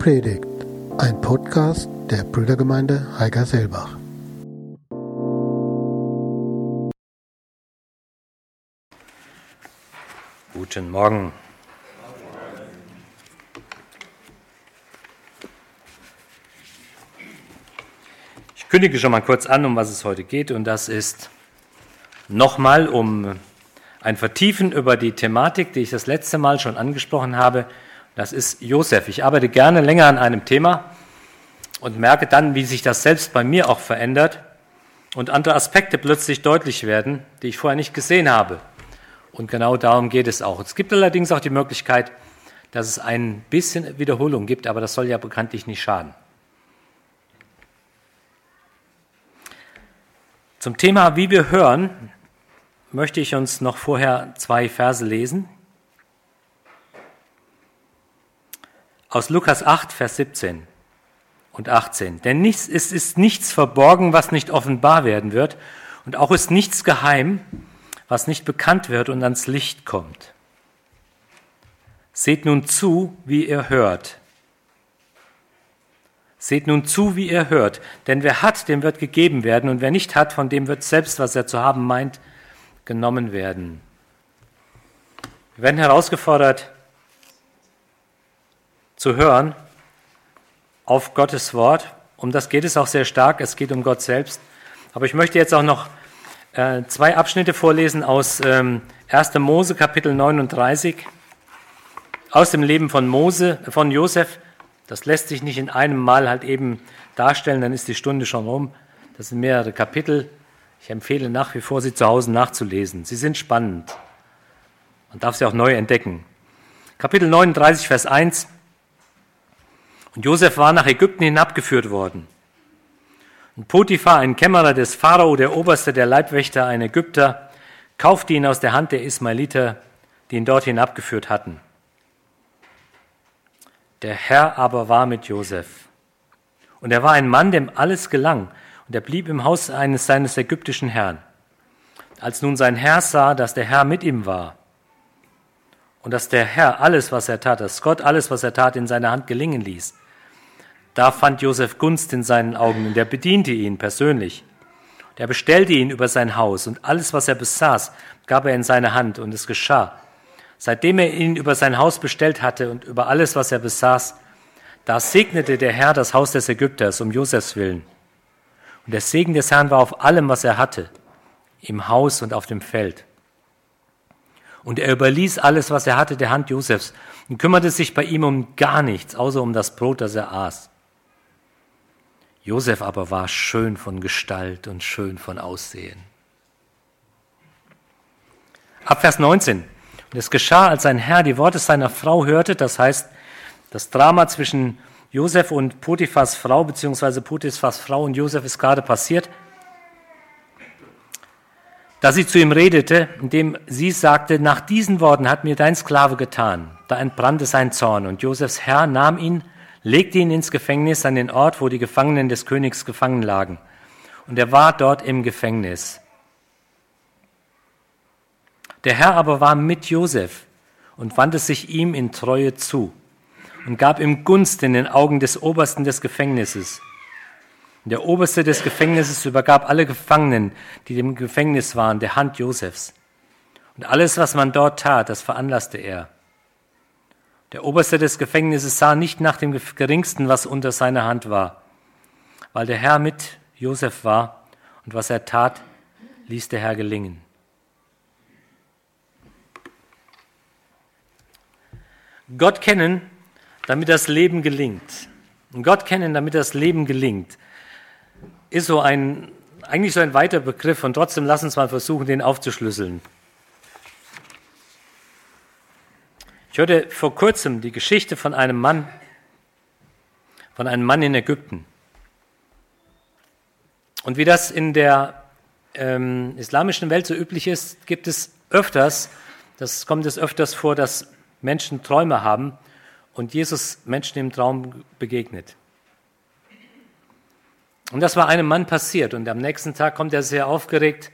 Predigt, ein Podcast der Brüdergemeinde Heiger-Selbach. Guten Morgen. Ich kündige schon mal kurz an, um was es heute geht, und das ist nochmal um ein Vertiefen über die Thematik, die ich das letzte Mal schon angesprochen habe. Das ist Josef. Ich arbeite gerne länger an einem Thema und merke dann, wie sich das selbst bei mir auch verändert und andere Aspekte plötzlich deutlich werden, die ich vorher nicht gesehen habe. Und genau darum geht es auch. Es gibt allerdings auch die Möglichkeit, dass es ein bisschen Wiederholung gibt, aber das soll ja bekanntlich nicht schaden. Zum Thema, wie wir hören, möchte ich uns noch vorher zwei Verse lesen. Aus Lukas 8, Vers 17 und 18. Denn nichts, es ist nichts verborgen, was nicht offenbar werden wird, und auch ist nichts geheim, was nicht bekannt wird und ans Licht kommt. Seht nun zu, wie ihr hört. Seht nun zu, wie ihr hört, denn wer hat, dem wird gegeben werden, und wer nicht hat, von dem wird selbst, was er zu haben meint, genommen werden. Wir werden herausgefordert zu hören auf Gottes Wort. Um das geht es auch sehr stark. Es geht um Gott selbst. Aber ich möchte jetzt auch noch äh, zwei Abschnitte vorlesen aus ähm, 1. Mose, Kapitel 39, aus dem Leben von Mose, von Josef. Das lässt sich nicht in einem Mal halt eben darstellen, dann ist die Stunde schon rum. Das sind mehrere Kapitel. Ich empfehle nach wie vor, sie zu Hause nachzulesen. Sie sind spannend. Man darf sie auch neu entdecken. Kapitel 39, Vers 1. Und Josef war nach Ägypten hinabgeführt worden. Und Potiphar, ein Kämmerer des Pharao, der Oberste der Leibwächter, ein Ägypter, kaufte ihn aus der Hand der Ismailiter, die ihn dort hinabgeführt hatten. Der Herr aber war mit Josef. Und er war ein Mann, dem alles gelang und er blieb im Haus eines seines ägyptischen Herrn. Als nun sein Herr sah, dass der Herr mit ihm war und dass der Herr alles, was er tat, dass Gott alles, was er tat, in seiner Hand gelingen ließ, da fand Josef Gunst in seinen Augen und er bediente ihn persönlich. Er bestellte ihn über sein Haus und alles, was er besaß, gab er in seine Hand und es geschah. Seitdem er ihn über sein Haus bestellt hatte und über alles, was er besaß, da segnete der Herr das Haus des Ägypters um Josefs willen. Und der Segen des Herrn war auf allem, was er hatte, im Haus und auf dem Feld. Und er überließ alles, was er hatte, der Hand Josefs und kümmerte sich bei ihm um gar nichts, außer um das Brot, das er aß. Josef aber war schön von Gestalt und schön von Aussehen. Ab Vers 19. Und es geschah, als sein Herr die Worte seiner Frau hörte, das heißt, das Drama zwischen Josef und Potiphas Frau, beziehungsweise Potiphas Frau und Josef ist gerade passiert, da sie zu ihm redete, indem sie sagte, nach diesen Worten hat mir dein Sklave getan. Da entbrannte sein Zorn und Josefs Herr nahm ihn, legte ihn ins Gefängnis an den Ort, wo die Gefangenen des Königs gefangen lagen. Und er war dort im Gefängnis. Der Herr aber war mit Josef und wandte sich ihm in Treue zu und gab ihm Gunst in den Augen des Obersten des Gefängnisses. Der Oberste des Gefängnisses übergab alle Gefangenen, die im Gefängnis waren, der Hand Josefs. Und alles, was man dort tat, das veranlasste er. Der Oberste des Gefängnisses sah nicht nach dem geringsten, was unter seiner Hand war, weil der Herr mit Josef war und was er tat, ließ der Herr gelingen. Gott kennen damit das Leben gelingt. Gott kennen, damit das Leben gelingt, ist so ein, eigentlich so ein weiter Begriff und trotzdem lass uns mal versuchen, den aufzuschlüsseln. Ich hörte vor kurzem die Geschichte von einem Mann, von einem Mann in Ägypten. Und wie das in der ähm, islamischen Welt so üblich ist, gibt es öfters, das kommt es öfters vor, dass Menschen Träume haben und Jesus Menschen im Traum begegnet. Und das war einem Mann passiert und am nächsten Tag kommt er sehr aufgeregt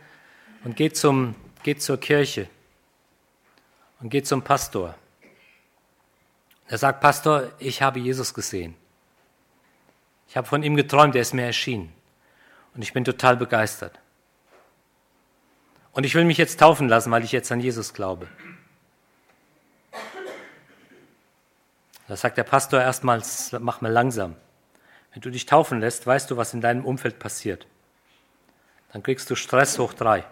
und geht, zum, geht zur Kirche und geht zum Pastor Er sagt, Pastor, ich habe Jesus gesehen. Ich habe von ihm geträumt, er ist mir erschienen. Und ich bin total begeistert. Und ich will mich jetzt taufen lassen, weil ich jetzt an Jesus glaube. Da sagt der Pastor erstmals, mach mal langsam. Wenn du dich taufen lässt, weißt du, was in deinem Umfeld passiert. Dann kriegst du Stress hoch drei.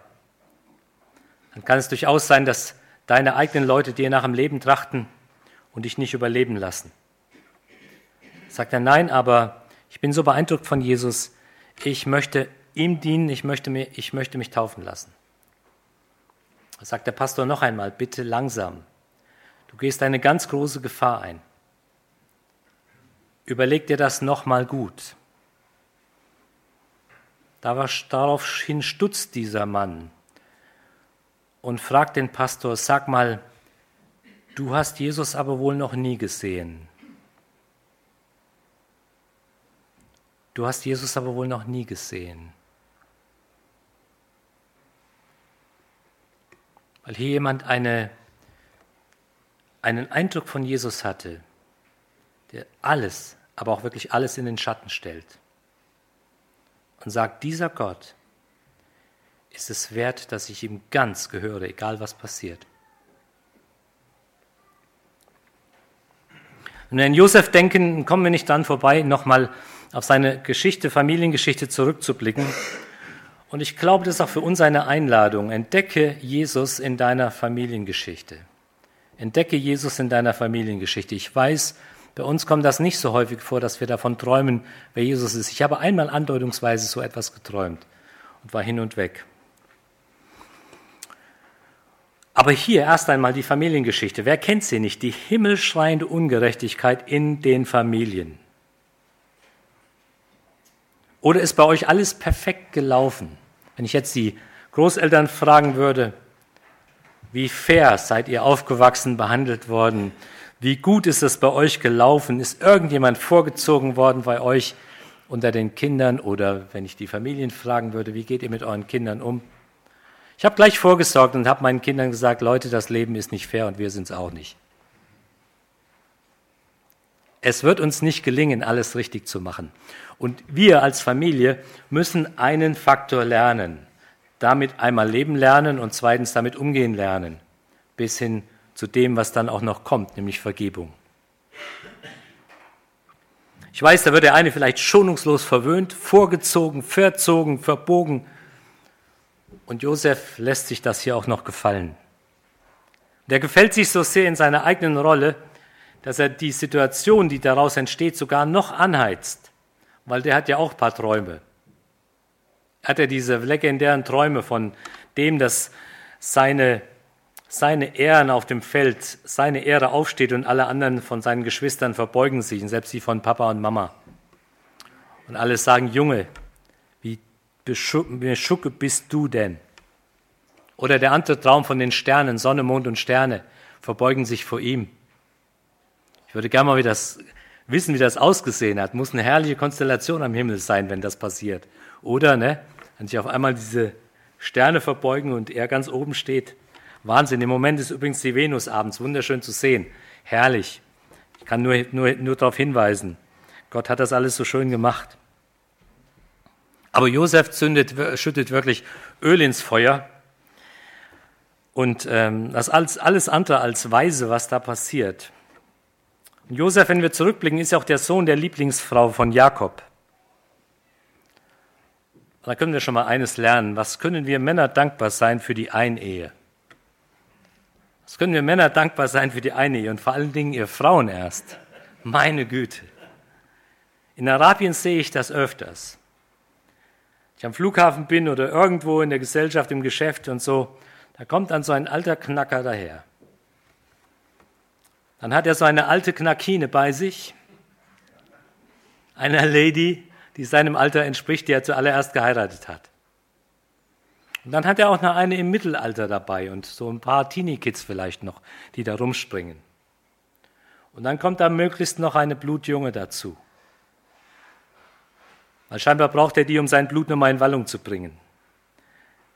Dann kann es durchaus sein, dass deine eigenen Leute dir nach dem Leben trachten und dich nicht überleben lassen. Sagt er, nein, aber ich bin so beeindruckt von Jesus, ich möchte ihm dienen, ich möchte, mir, ich möchte mich taufen lassen. Sagt der Pastor noch einmal, bitte langsam. Du gehst eine ganz große Gefahr ein. Überleg dir das nochmal gut. Daraufhin stutzt dieser Mann und fragt den Pastor, sag mal, du hast Jesus aber wohl noch nie gesehen. Du hast Jesus aber wohl noch nie gesehen. Weil hier jemand eine, einen Eindruck von Jesus hatte, der alles, aber auch wirklich alles in den Schatten stellt. Und sagt, dieser Gott ist es wert, dass ich ihm ganz gehöre, egal was passiert. Und wenn Josef denken, kommen wir nicht dran vorbei, nochmal auf seine Geschichte, Familiengeschichte zurückzublicken. Und ich glaube, das ist auch für uns eine Einladung. Entdecke Jesus in deiner Familiengeschichte. Entdecke Jesus in deiner Familiengeschichte. Ich weiß, bei uns kommt das nicht so häufig vor, dass wir davon träumen, wer Jesus ist. Ich habe einmal andeutungsweise so etwas geträumt und war hin und weg. Aber hier erst einmal die Familiengeschichte. Wer kennt sie nicht? Die himmelschreiende Ungerechtigkeit in den Familien. Oder ist bei euch alles perfekt gelaufen? Wenn ich jetzt die Großeltern fragen würde, wie fair seid ihr aufgewachsen, behandelt worden? Wie gut ist es bei euch gelaufen? Ist irgendjemand vorgezogen worden bei euch unter den Kindern? Oder wenn ich die Familien fragen würde, wie geht ihr mit euren Kindern um? Ich habe gleich vorgesorgt und habe meinen Kindern gesagt, Leute, das Leben ist nicht fair und wir sind es auch nicht. Es wird uns nicht gelingen, alles richtig zu machen. Und wir als Familie müssen einen Faktor lernen. Damit einmal leben lernen und zweitens damit umgehen lernen. Bis hin zu dem, was dann auch noch kommt, nämlich Vergebung. Ich weiß, da wird der eine vielleicht schonungslos verwöhnt, vorgezogen, verzogen, verbogen. Und Josef lässt sich das hier auch noch gefallen. Der gefällt sich so sehr in seiner eigenen Rolle, dass er die Situation, die daraus entsteht, sogar noch anheizt, weil der hat ja auch ein paar Träume. Er hat ja diese legendären Träume von dem, dass seine seine Ehren auf dem Feld, seine Ehre aufsteht und alle anderen von seinen Geschwistern verbeugen sich, selbst die von Papa und Mama. Und alle sagen, Junge, wie beschucke bist du denn? Oder der andere Traum von den Sternen, Sonne, Mond und Sterne, verbeugen sich vor ihm. Ich würde gerne mal wie das, wissen, wie das ausgesehen hat. Muss eine herrliche Konstellation am Himmel sein, wenn das passiert. Oder, ne, wenn sich auf einmal diese Sterne verbeugen und er ganz oben steht. Wahnsinn. Im Moment ist übrigens die Venus abends wunderschön zu sehen. Herrlich. Ich kann nur, nur, nur darauf hinweisen. Gott hat das alles so schön gemacht. Aber Josef zündet, schüttet wirklich Öl ins Feuer. Und ähm, das alles, alles andere als weise, was da passiert. Und Josef, wenn wir zurückblicken, ist ja auch der Sohn der Lieblingsfrau von Jakob. Da können wir schon mal eines lernen. Was können wir Männer dankbar sein für die Einehe? Was können wir Männer dankbar sein für die eine und vor allen Dingen ihr Frauen erst? Meine Güte. In Arabien sehe ich das öfters. Ich am Flughafen bin oder irgendwo in der Gesellschaft, im Geschäft und so, da kommt dann so ein alter Knacker daher. Dann hat er so eine alte Knackine bei sich, einer Lady, die seinem Alter entspricht, die er zuallererst geheiratet hat. Und dann hat er auch noch eine im Mittelalter dabei und so ein paar Teenie-Kids vielleicht noch, die da rumspringen. Und dann kommt da möglichst noch eine Blutjunge dazu. Weil scheinbar braucht er die, um sein Blut nochmal in Wallung zu bringen.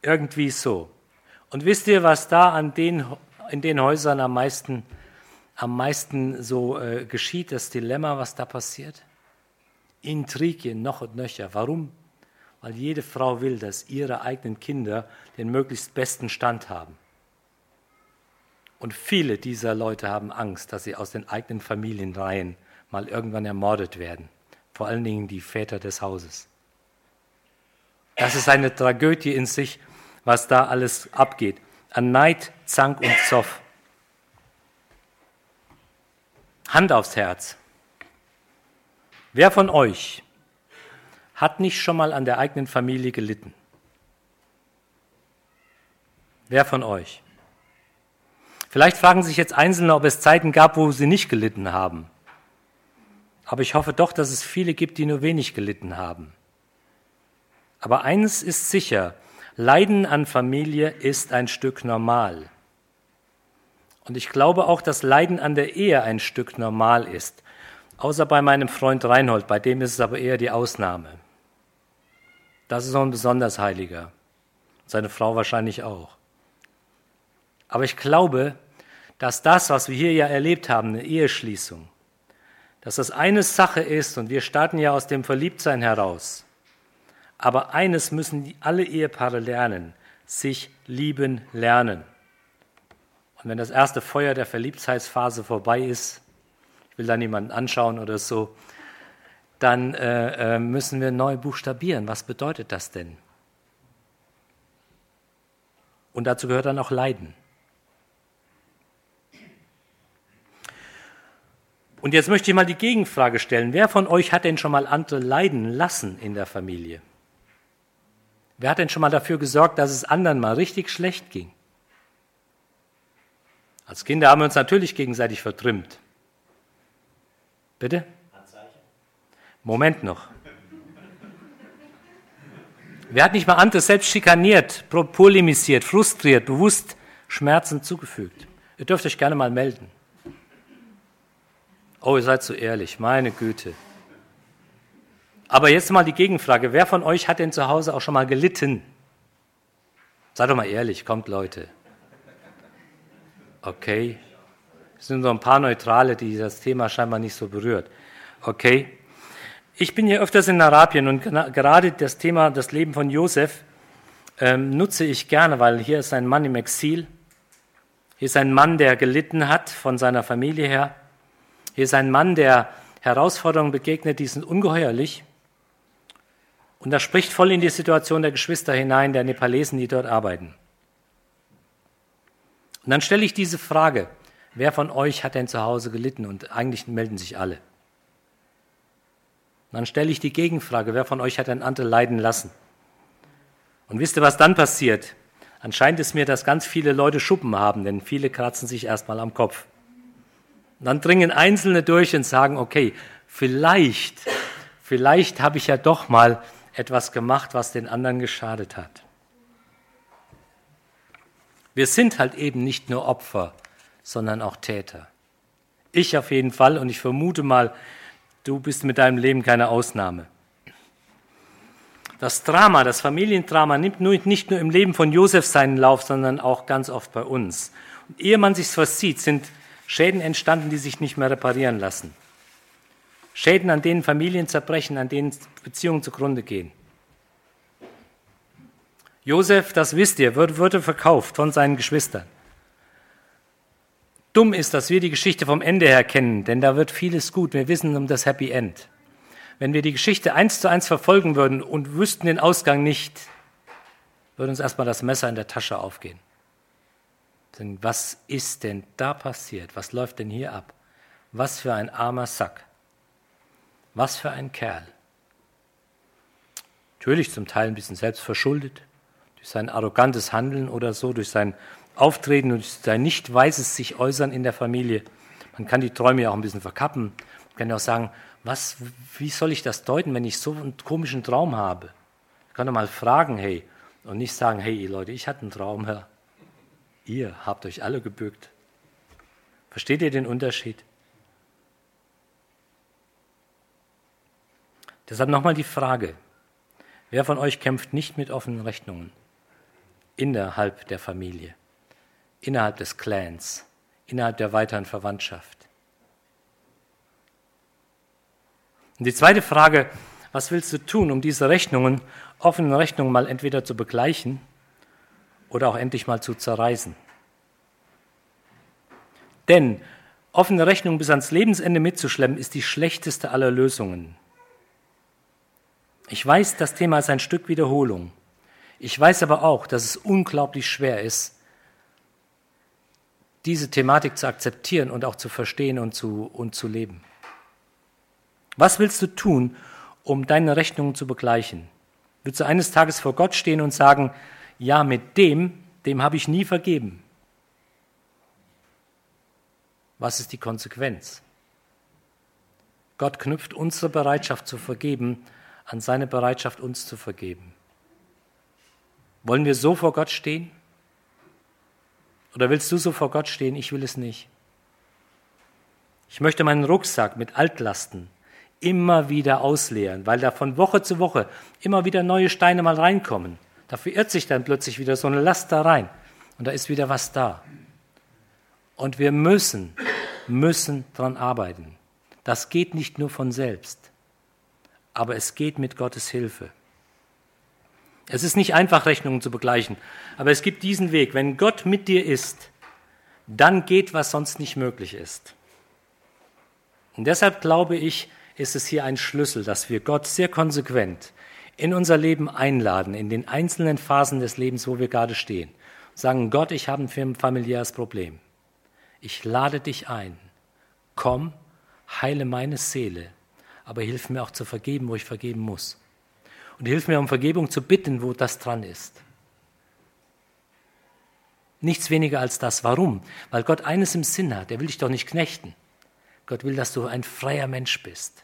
Irgendwie so. Und wisst ihr, was da an den, in den Häusern am meisten, am meisten so äh, geschieht, das Dilemma, was da passiert? Intrigien noch und nöcher. Warum? Weil jede Frau will, dass ihre eigenen Kinder den möglichst besten Stand haben. Und viele dieser Leute haben Angst, dass sie aus den eigenen Familienreihen mal irgendwann ermordet werden. Vor allen Dingen die Väter des Hauses. Das ist eine Tragödie in sich, was da alles abgeht. An Neid, Zank und Zoff. Hand aufs Herz. Wer von euch hat nicht schon mal an der eigenen Familie gelitten? Wer von euch? Vielleicht fragen sich jetzt Einzelne, ob es Zeiten gab, wo sie nicht gelitten haben. Aber ich hoffe doch, dass es viele gibt, die nur wenig gelitten haben. Aber eines ist sicher, Leiden an Familie ist ein Stück normal. Und ich glaube auch, dass Leiden an der Ehe ein Stück normal ist. Außer bei meinem Freund Reinhold, bei dem ist es aber eher die Ausnahme. Das ist noch ein besonders Heiliger. Seine Frau wahrscheinlich auch. Aber ich glaube, dass das, was wir hier ja erlebt haben, eine Eheschließung, dass das eine Sache ist und wir starten ja aus dem Verliebtsein heraus. Aber eines müssen alle Ehepaare lernen, sich lieben lernen. Und wenn das erste Feuer der Verliebtheitsphase vorbei ist, ich will da niemanden anschauen oder so, dann äh, äh, müssen wir neu buchstabieren. Was bedeutet das denn? Und dazu gehört dann auch Leiden. Und jetzt möchte ich mal die Gegenfrage stellen. Wer von euch hat denn schon mal andere leiden lassen in der Familie? Wer hat denn schon mal dafür gesorgt, dass es anderen mal richtig schlecht ging? Als Kinder haben wir uns natürlich gegenseitig vertrimmt. Bitte? Moment noch. Wer hat nicht mal andere selbst schikaniert, polemisiert, frustriert, bewusst Schmerzen zugefügt? Ihr dürft euch gerne mal melden. Oh, ihr seid so ehrlich, meine Güte. Aber jetzt mal die Gegenfrage. Wer von euch hat denn zu Hause auch schon mal gelitten? Seid doch mal ehrlich, kommt Leute. Okay. Es sind so ein paar Neutrale, die das Thema scheinbar nicht so berührt. Okay. Ich bin hier öfters in Arabien und gerade das Thema, das Leben von Josef, ähm, nutze ich gerne, weil hier ist ein Mann im Exil. Hier ist ein Mann, der gelitten hat von seiner Familie her. Hier ist ein Mann, der Herausforderungen begegnet, die sind ungeheuerlich. Und das spricht voll in die Situation der Geschwister hinein, der Nepalesen, die dort arbeiten. Und dann stelle ich diese Frage, wer von euch hat denn zu Hause gelitten? Und eigentlich melden sich alle. Und dann stelle ich die Gegenfrage, wer von euch hat ein anderer leiden lassen? Und wisst ihr, was dann passiert? Anscheinend ist mir, dass ganz viele Leute Schuppen haben, denn viele kratzen sich erstmal am Kopf. Und dann dringen Einzelne durch und sagen, okay, vielleicht, vielleicht habe ich ja doch mal etwas gemacht, was den anderen geschadet hat. Wir sind halt eben nicht nur Opfer, sondern auch Täter. Ich auf jeden Fall und ich vermute mal, du bist mit deinem Leben keine Ausnahme. Das Drama, das Familiendrama nimmt nicht nur im Leben von Josef seinen Lauf, sondern auch ganz oft bei uns. Und ehe man sich's versieht, sind Schäden entstanden, die sich nicht mehr reparieren lassen. Schäden, an denen Familien zerbrechen, an denen Beziehungen zugrunde gehen. Josef, das wisst ihr, wurde verkauft von seinen Geschwistern. Dumm ist, dass wir die Geschichte vom Ende her kennen, denn da wird vieles gut. Wir wissen um das Happy End. Wenn wir die Geschichte eins zu eins verfolgen würden und wüssten den Ausgang nicht, würde uns erstmal das Messer in der Tasche aufgehen. Was ist denn da passiert? Was läuft denn hier ab? Was für ein armer Sack. Was für ein Kerl. Natürlich zum Teil ein bisschen selbst verschuldet, durch sein arrogantes Handeln oder so, durch sein Auftreten und sein nicht weises sich äußern in der Familie. Man kann die Träume ja auch ein bisschen verkappen. Man kann ja auch sagen, was, wie soll ich das deuten, wenn ich so einen komischen Traum habe? Ich kann doch mal fragen, hey, und nicht sagen, hey Leute, ich hatte einen Traum, Herr. Ihr habt euch alle gebückt. Versteht ihr den Unterschied? Deshalb nochmal die Frage, wer von euch kämpft nicht mit offenen Rechnungen innerhalb der Familie? Innerhalb des Clans, innerhalb der weiteren Verwandtschaft. Und die zweite Frage, was willst du tun, um diese Rechnungen, offenen Rechnungen mal entweder zu begleichen oder auch endlich mal zu zerreißen? Denn offene Rechnungen bis ans Lebensende mitzuschleppen, ist die schlechteste aller Lösungen. Ich weiß, das Thema ist ein Stück Wiederholung. Ich weiß aber auch, dass es unglaublich schwer ist, diese Thematik zu akzeptieren und auch zu verstehen und zu, und zu leben. Was willst du tun, um deine Rechnungen zu begleichen? Willst du eines Tages vor Gott stehen und sagen, ja, mit dem, dem habe ich nie vergeben? Was ist die Konsequenz? Gott knüpft unsere Bereitschaft zu vergeben an seine Bereitschaft, uns zu vergeben. Wollen wir so vor Gott stehen? Oder willst du so vor Gott stehen? Ich will es nicht. Ich möchte meinen Rucksack mit Altlasten immer wieder ausleeren, weil da von Woche zu Woche immer wieder neue Steine mal reinkommen. Da verirrt sich dann plötzlich wieder so eine Last da rein und da ist wieder was da. Und wir müssen, müssen dran arbeiten. Das geht nicht nur von selbst, aber es geht mit Gottes Hilfe. Es ist nicht einfach, Rechnungen zu begleichen, aber es gibt diesen Weg. Wenn Gott mit dir ist, dann geht, was sonst nicht möglich ist. Und deshalb glaube ich, ist es hier ein Schlüssel, dass wir Gott sehr konsequent in unser Leben einladen, in den einzelnen Phasen des Lebens, wo wir gerade stehen. Sagen, Gott, ich habe ein familiäres Problem. Ich lade dich ein. Komm, heile meine Seele, aber hilf mir auch zu vergeben, wo ich vergeben muss. Und hilf mir um Vergebung zu bitten, wo das dran ist. Nichts weniger als das. Warum? Weil Gott eines im Sinn hat. Er will dich doch nicht knechten. Gott will, dass du ein freier Mensch bist.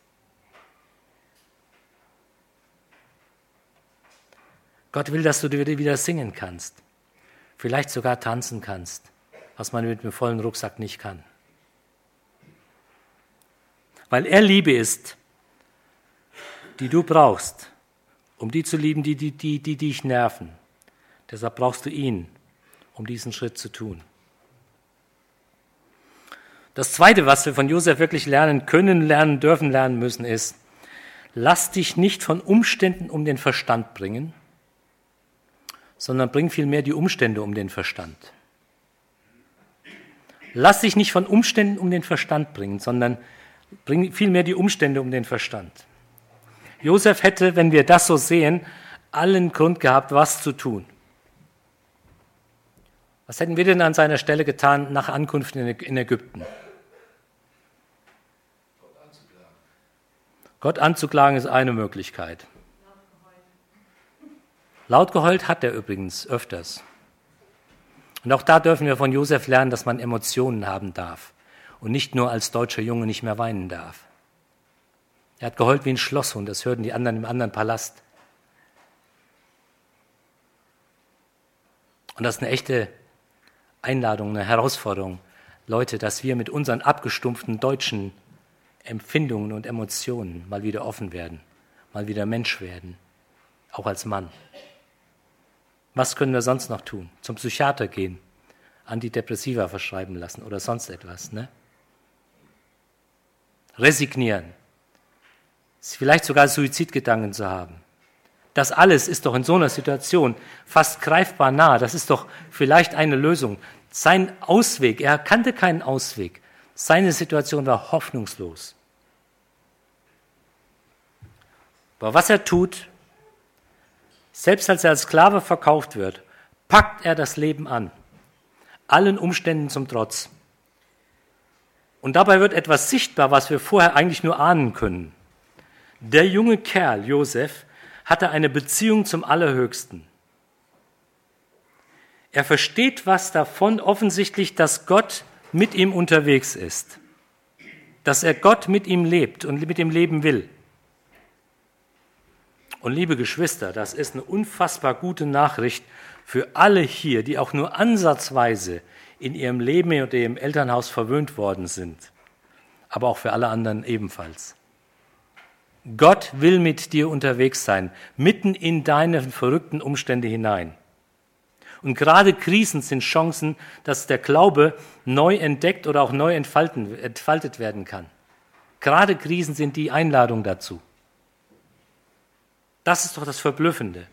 Gott will, dass du wieder singen kannst. Vielleicht sogar tanzen kannst, was man mit einem vollen Rucksack nicht kann. Weil er Liebe ist, die du brauchst, um die zu lieben, die, die, die, die dich nerven. Deshalb brauchst du ihn, um diesen Schritt zu tun. Das Zweite, was wir von Josef wirklich lernen können, lernen dürfen, lernen müssen, ist, lass dich nicht von Umständen um den Verstand bringen, sondern bring vielmehr die Umstände um den Verstand. Lass dich nicht von Umständen um den Verstand bringen, sondern bring vielmehr die Umstände um den Verstand. Josef hätte, wenn wir das so sehen, allen Grund gehabt, was zu tun. Was hätten wir denn an seiner Stelle getan nach Ankunft in Ägypten? Gott anzuklagen. Gott anzuklagen ist eine Möglichkeit. Laut geheult hat er übrigens öfters. Und auch da dürfen wir von Josef lernen, dass man Emotionen haben darf und nicht nur als deutscher Junge nicht mehr weinen darf. Er hat geheult wie ein Schlosshund, das hörten die anderen im anderen Palast. Und das ist eine echte Einladung, eine Herausforderung, Leute, dass wir mit unseren abgestumpften deutschen Empfindungen und Emotionen mal wieder offen werden, mal wieder Mensch werden, auch als Mann. Was können wir sonst noch tun? Zum Psychiater gehen, Antidepressiva verschreiben lassen oder sonst etwas. Ne? Resignieren, vielleicht sogar Suizidgedanken zu haben. Das alles ist doch in so einer Situation fast greifbar nah. Das ist doch vielleicht eine Lösung. Sein Ausweg, er kannte keinen Ausweg. Seine Situation war hoffnungslos. Aber was er tut, selbst als er als Sklave verkauft wird, packt er das Leben an, allen Umständen zum Trotz. Und dabei wird etwas sichtbar, was wir vorher eigentlich nur ahnen können. Der junge Kerl, Josef, hatte eine Beziehung zum Allerhöchsten. Er versteht was davon, offensichtlich, dass Gott mit ihm unterwegs ist, dass er Gott mit ihm lebt und mit ihm leben will. Und liebe Geschwister, das ist eine unfassbar gute Nachricht für alle hier, die auch nur ansatzweise in ihrem Leben und ihrem Elternhaus verwöhnt worden sind, aber auch für alle anderen ebenfalls. Gott will mit dir unterwegs sein, mitten in deine verrückten Umstände hinein. Und gerade Krisen sind Chancen, dass der Glaube neu entdeckt oder auch neu entfalten, entfaltet werden kann. Gerade Krisen sind die Einladung dazu. Das ist doch das Verblüffende.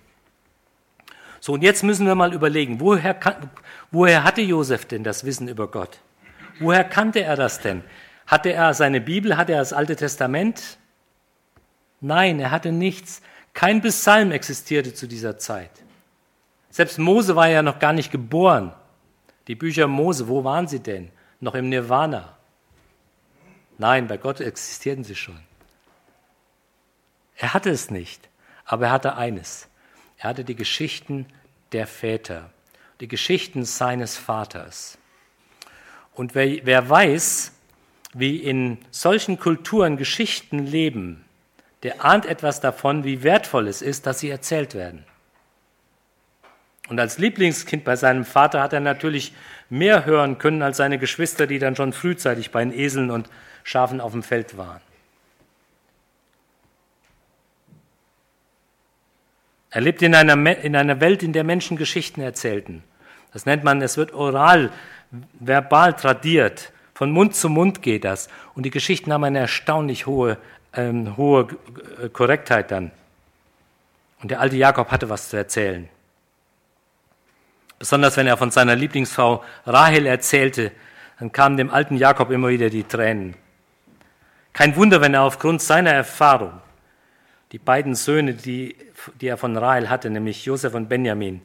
So, und jetzt müssen wir mal überlegen, woher, woher hatte Josef denn das Wissen über Gott? Woher kannte er das denn? Hatte er seine Bibel? Hatte er das Alte Testament? Nein, er hatte nichts. Kein Psalm existierte zu dieser Zeit. Selbst Mose war ja noch gar nicht geboren. Die Bücher Mose, wo waren sie denn? Noch im Nirvana. Nein, bei Gott existierten sie schon. Er hatte es nicht, aber er hatte eines. Er hatte die Geschichten der Väter, die Geschichten seines Vaters. Und wer, wer weiß, wie in solchen Kulturen Geschichten leben, der ahnt etwas davon, wie wertvoll es ist, dass sie erzählt werden. Und als Lieblingskind bei seinem Vater hat er natürlich mehr hören können als seine Geschwister, die dann schon frühzeitig bei den Eseln und Schafen auf dem Feld waren. Er lebt in einer, in einer Welt, in der Menschen Geschichten erzählten. Das nennt man, es wird oral, verbal tradiert. Von Mund zu Mund geht das. Und die Geschichten haben eine erstaunlich hohe, ähm, hohe Korrektheit dann. Und der alte Jakob hatte was zu erzählen. Besonders wenn er von seiner Lieblingsfrau Rahel erzählte, dann kamen dem alten Jakob immer wieder die Tränen. Kein Wunder, wenn er aufgrund seiner Erfahrung die beiden Söhne, die, die er von Rahel hatte, nämlich Josef und Benjamin,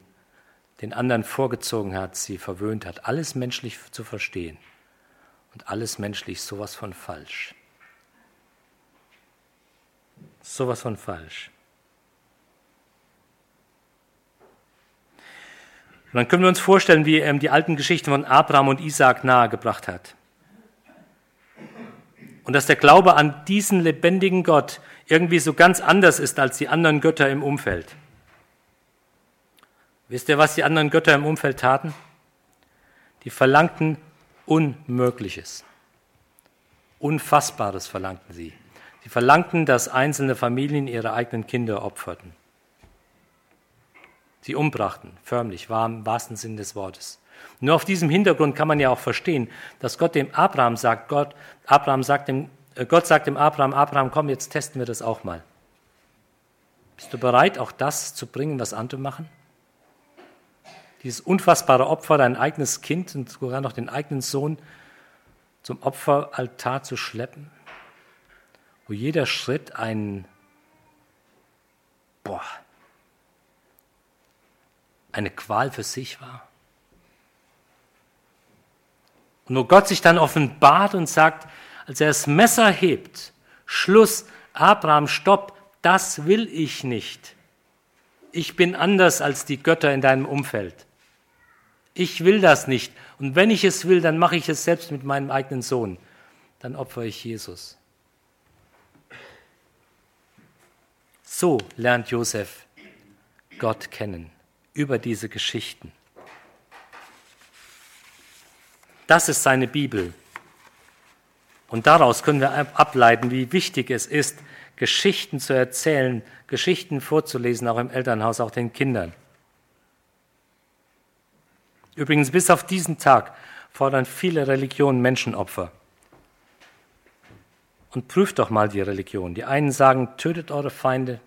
den anderen vorgezogen hat, sie verwöhnt hat, alles menschlich zu verstehen und alles menschlich sowas von falsch. Sowas von falsch. Und dann können wir uns vorstellen, wie er die alten Geschichten von Abraham und Isaak nahegebracht hat. Und dass der Glaube an diesen lebendigen Gott irgendwie so ganz anders ist als die anderen Götter im Umfeld. Wisst ihr, was die anderen Götter im Umfeld taten? Die verlangten Unmögliches. Unfassbares verlangten sie. Sie verlangten, dass einzelne Familien ihre eigenen Kinder opferten. Sie umbrachten, förmlich, war im wahrsten Sinn des Wortes. Nur auf diesem Hintergrund kann man ja auch verstehen, dass Gott dem Abraham sagt, Gott, Abraham sagt dem, äh, Gott sagt dem Abraham, Abraham, komm, jetzt testen wir das auch mal. Bist du bereit, auch das zu bringen, was andere machen? Dieses unfassbare Opfer, dein eigenes Kind und sogar noch den eigenen Sohn zum Opferaltar zu schleppen, wo jeder Schritt ein, boah, eine Qual für sich war. Und wo Gott sich dann offenbart und sagt, als er das Messer hebt, Schluss, Abraham, stopp, das will ich nicht. Ich bin anders als die Götter in deinem Umfeld. Ich will das nicht. Und wenn ich es will, dann mache ich es selbst mit meinem eigenen Sohn. Dann opfere ich Jesus. So lernt Josef Gott kennen über diese Geschichten. Das ist seine Bibel. Und daraus können wir ableiten, wie wichtig es ist, Geschichten zu erzählen, Geschichten vorzulesen, auch im Elternhaus, auch den Kindern. Übrigens, bis auf diesen Tag fordern viele Religionen Menschenopfer. Und prüft doch mal die Religion. Die einen sagen, tötet eure Feinde.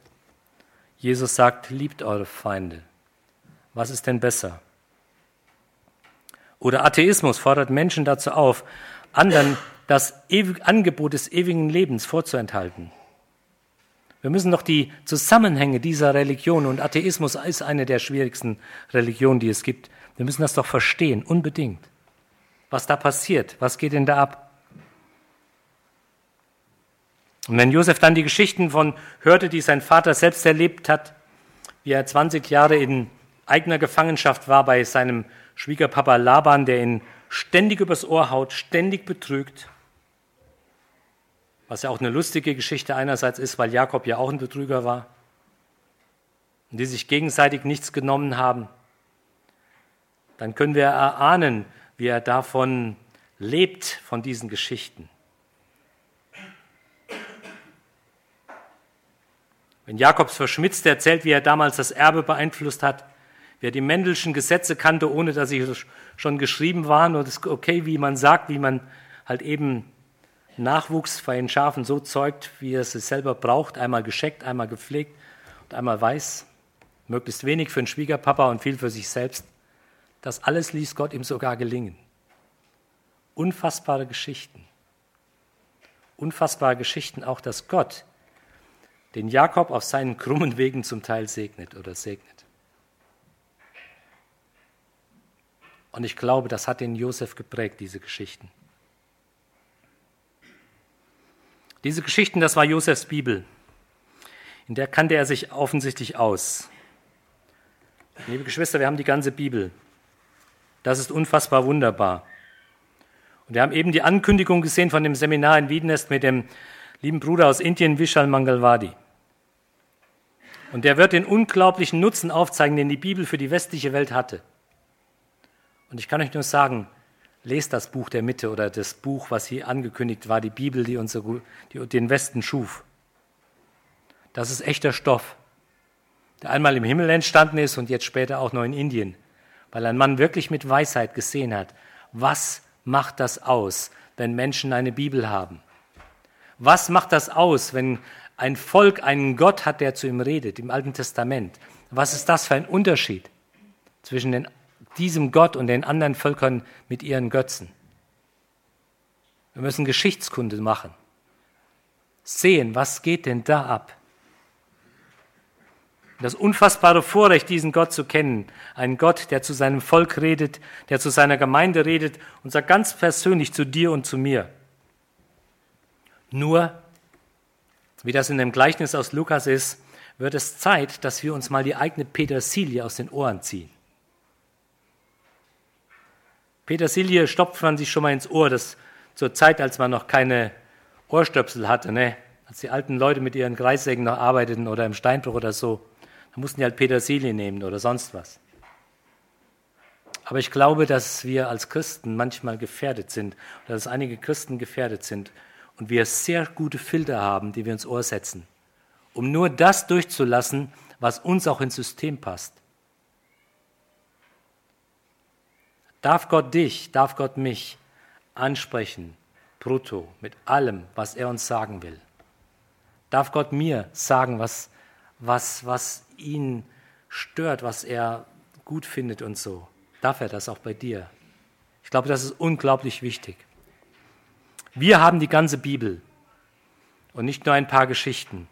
Jesus sagt, liebt eure Feinde. Was ist denn besser? Oder Atheismus fordert Menschen dazu auf, anderen das Angebot des ewigen Lebens vorzuenthalten. Wir müssen doch die Zusammenhänge dieser Religion, und Atheismus ist eine der schwierigsten Religionen, die es gibt, wir müssen das doch verstehen, unbedingt. Was da passiert, was geht denn da ab? Und wenn Josef dann die Geschichten von hörte, die sein Vater selbst erlebt hat, wie er 20 Jahre in eigener Gefangenschaft war bei seinem Schwiegerpapa Laban, der ihn ständig übers Ohr haut, ständig betrügt. Was ja auch eine lustige Geschichte einerseits ist, weil Jakob ja auch ein Betrüger war. Und die sich gegenseitig nichts genommen haben. Dann können wir erahnen, wie er davon lebt, von diesen Geschichten. Wenn Jakobs verschmitzt erzählt, wie er damals das Erbe beeinflusst hat, wie er die Mendelschen Gesetze kannte, ohne dass sie schon geschrieben waren und es okay, wie man sagt, wie man halt eben Nachwuchs bei den Schafen so zeugt, wie er es selber braucht, einmal gescheckt, einmal gepflegt und einmal weiß, möglichst wenig für den Schwiegerpapa und viel für sich selbst. Das alles ließ Gott ihm sogar gelingen. Unfassbare Geschichten. Unfassbare Geschichten auch, dass Gott den Jakob auf seinen krummen Wegen zum Teil segnet oder segnet. Und ich glaube, das hat den Josef geprägt, diese Geschichten. Diese Geschichten, das war Josefs Bibel. In der kannte er sich offensichtlich aus. Liebe Geschwister, wir haben die ganze Bibel. Das ist unfassbar wunderbar. Und wir haben eben die Ankündigung gesehen von dem Seminar in Wiedenest mit dem lieben Bruder aus Indien, Vishal Mangalwadi. Und der wird den unglaublichen Nutzen aufzeigen, den die Bibel für die westliche Welt hatte. Und ich kann euch nur sagen, lest das Buch der Mitte oder das Buch, was hier angekündigt war, die Bibel, die, unsere, die den Westen schuf. Das ist echter Stoff, der einmal im Himmel entstanden ist und jetzt später auch noch in Indien, weil ein Mann wirklich mit Weisheit gesehen hat, was macht das aus, wenn Menschen eine Bibel haben? Was macht das aus, wenn ein Volk einen Gott hat, der zu ihm redet, im Alten Testament? Was ist das für ein Unterschied zwischen den diesem Gott und den anderen Völkern mit ihren Götzen. Wir müssen Geschichtskunde machen. Sehen, was geht denn da ab? Das unfassbare Vorrecht, diesen Gott zu kennen. Einen Gott, der zu seinem Volk redet, der zu seiner Gemeinde redet und sagt ganz persönlich zu dir und zu mir. Nur, wie das in dem Gleichnis aus Lukas ist, wird es Zeit, dass wir uns mal die eigene Petersilie aus den Ohren ziehen. Petersilie stopft man sich schon mal ins Ohr, das zur Zeit, als man noch keine Ohrstöpsel hatte, ne? als die alten Leute mit ihren Kreissägen noch arbeiteten oder im Steinbruch oder so, da mussten die halt Petersilie nehmen oder sonst was. Aber ich glaube, dass wir als Christen manchmal gefährdet sind, dass einige Christen gefährdet sind und wir sehr gute Filter haben, die wir ins Ohr setzen, um nur das durchzulassen, was uns auch ins System passt. Darf Gott dich, darf Gott mich ansprechen, brutto, mit allem, was er uns sagen will? Darf Gott mir sagen, was, was, was ihn stört, was er gut findet und so? Darf er das auch bei dir? Ich glaube, das ist unglaublich wichtig. Wir haben die ganze Bibel und nicht nur ein paar Geschichten.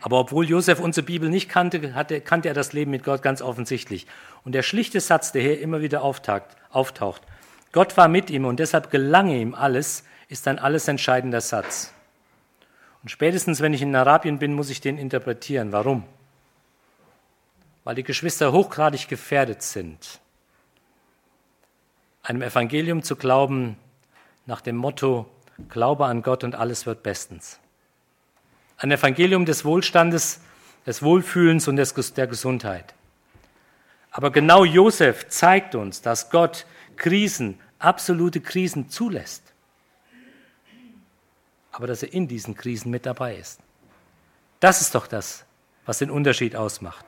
Aber obwohl Josef unsere Bibel nicht kannte, hatte, kannte er das Leben mit Gott ganz offensichtlich. Und der schlichte Satz, der hier immer wieder auftaucht, auftaucht, Gott war mit ihm und deshalb gelange ihm alles, ist ein alles entscheidender Satz. Und spätestens, wenn ich in Arabien bin, muss ich den interpretieren. Warum? Weil die Geschwister hochgradig gefährdet sind, einem Evangelium zu glauben nach dem Motto, Glaube an Gott und alles wird bestens. Ein Evangelium des Wohlstandes, des Wohlfühlens und des, der Gesundheit. Aber genau Josef zeigt uns, dass Gott Krisen, absolute Krisen zulässt. Aber dass er in diesen Krisen mit dabei ist. Das ist doch das, was den Unterschied ausmacht.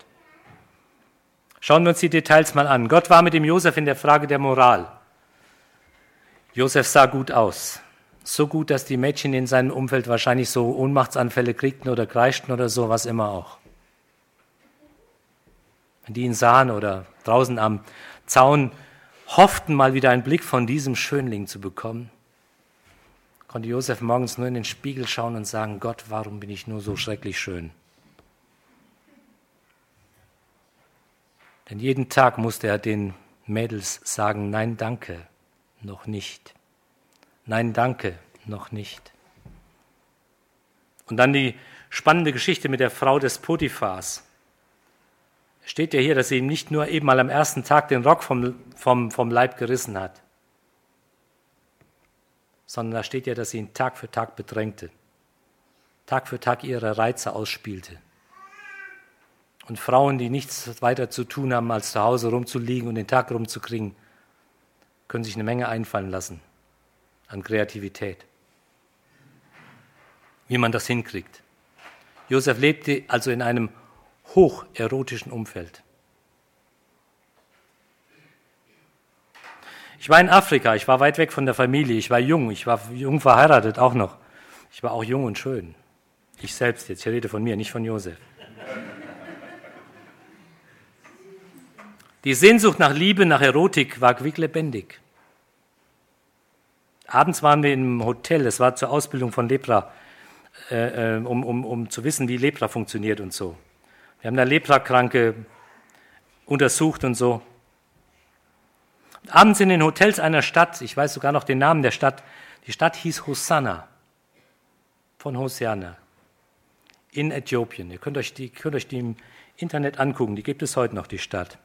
Schauen wir uns die Details mal an. Gott war mit dem Josef in der Frage der Moral. Josef sah gut aus so gut, dass die Mädchen in seinem Umfeld wahrscheinlich so Ohnmachtsanfälle kriegten oder kreischten oder so, was immer auch. Wenn die ihn sahen oder draußen am Zaun hofften, mal wieder einen Blick von diesem Schönling zu bekommen, konnte Josef morgens nur in den Spiegel schauen und sagen, Gott, warum bin ich nur so schrecklich schön? Denn jeden Tag musste er den Mädels sagen, nein, danke, noch nicht. Nein, danke, noch nicht. Und dann die spannende Geschichte mit der Frau des Potiphars. Steht ja hier, dass sie ihm nicht nur eben mal am ersten Tag den Rock vom, vom, vom Leib gerissen hat, sondern da steht ja, dass sie ihn Tag für Tag bedrängte, Tag für Tag ihre Reize ausspielte. Und Frauen, die nichts weiter zu tun haben, als zu Hause rumzuliegen und den Tag rumzukriegen, können sich eine Menge einfallen lassen an Kreativität, wie man das hinkriegt. Josef lebte also in einem hocherotischen Umfeld. Ich war in Afrika, ich war weit weg von der Familie, ich war jung, ich war jung verheiratet auch noch. Ich war auch jung und schön. Ich selbst jetzt, ich rede von mir, nicht von Josef. Die Sehnsucht nach Liebe, nach Erotik war quicklebendig. Abends waren wir im Hotel, es war zur Ausbildung von Lepra, äh, äh, um, um, um zu wissen, wie Lepra funktioniert und so. Wir haben da Leprakranke untersucht und so. Abends in den Hotels einer Stadt, ich weiß sogar noch den Namen der Stadt, die Stadt hieß Hosanna, von Hosiana, in Äthiopien. Ihr könnt euch, die, könnt euch die im Internet angucken, die gibt es heute noch, die Stadt.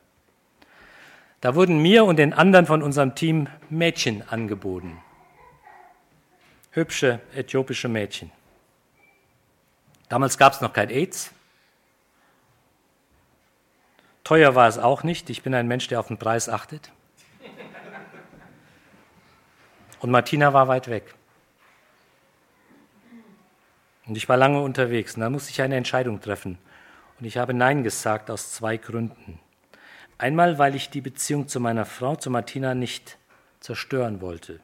Da wurden mir und den anderen von unserem Team Mädchen angeboten. Hübsche äthiopische Mädchen. Damals gab es noch kein AIDS. Teuer war es auch nicht. Ich bin ein Mensch, der auf den Preis achtet. Und Martina war weit weg. Und ich war lange unterwegs. Und da musste ich eine Entscheidung treffen. Und ich habe Nein gesagt aus zwei Gründen. Einmal, weil ich die Beziehung zu meiner Frau, zu Martina, nicht zerstören wollte.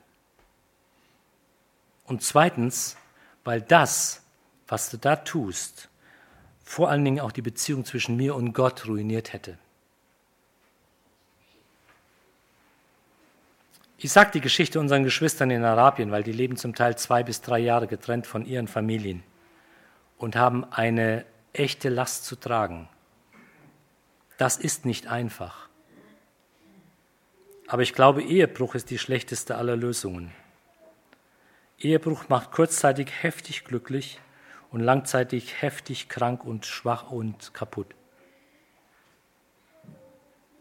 Und zweitens, weil das, was du da tust, vor allen Dingen auch die Beziehung zwischen mir und Gott ruiniert hätte. Ich sage die Geschichte unseren Geschwistern in Arabien, weil die leben zum Teil zwei bis drei Jahre getrennt von ihren Familien und haben eine echte Last zu tragen. Das ist nicht einfach. Aber ich glaube, Ehebruch ist die schlechteste aller Lösungen. Ehebruch macht kurzzeitig heftig glücklich und langzeitig heftig krank und schwach und kaputt.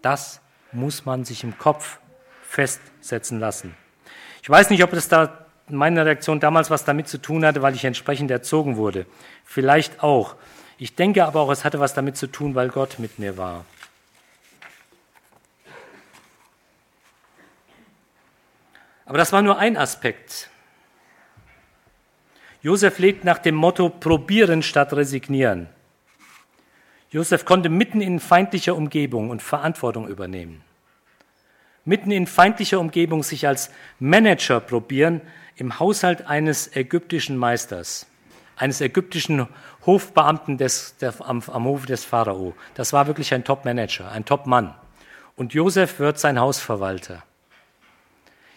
Das muss man sich im Kopf festsetzen lassen. Ich weiß nicht, ob das da meine Reaktion damals was damit zu tun hatte, weil ich entsprechend erzogen wurde. Vielleicht auch. Ich denke aber auch, es hatte was damit zu tun, weil Gott mit mir war. Aber das war nur ein Aspekt. Josef lebt nach dem Motto probieren statt resignieren. Josef konnte mitten in feindlicher Umgebung und Verantwortung übernehmen. Mitten in feindlicher Umgebung sich als Manager probieren im Haushalt eines ägyptischen Meisters eines ägyptischen Hofbeamten des, der, am, am Hof des Pharao. Das war wirklich ein Top-Manager, ein Top-Mann. Und Josef wird sein Hausverwalter.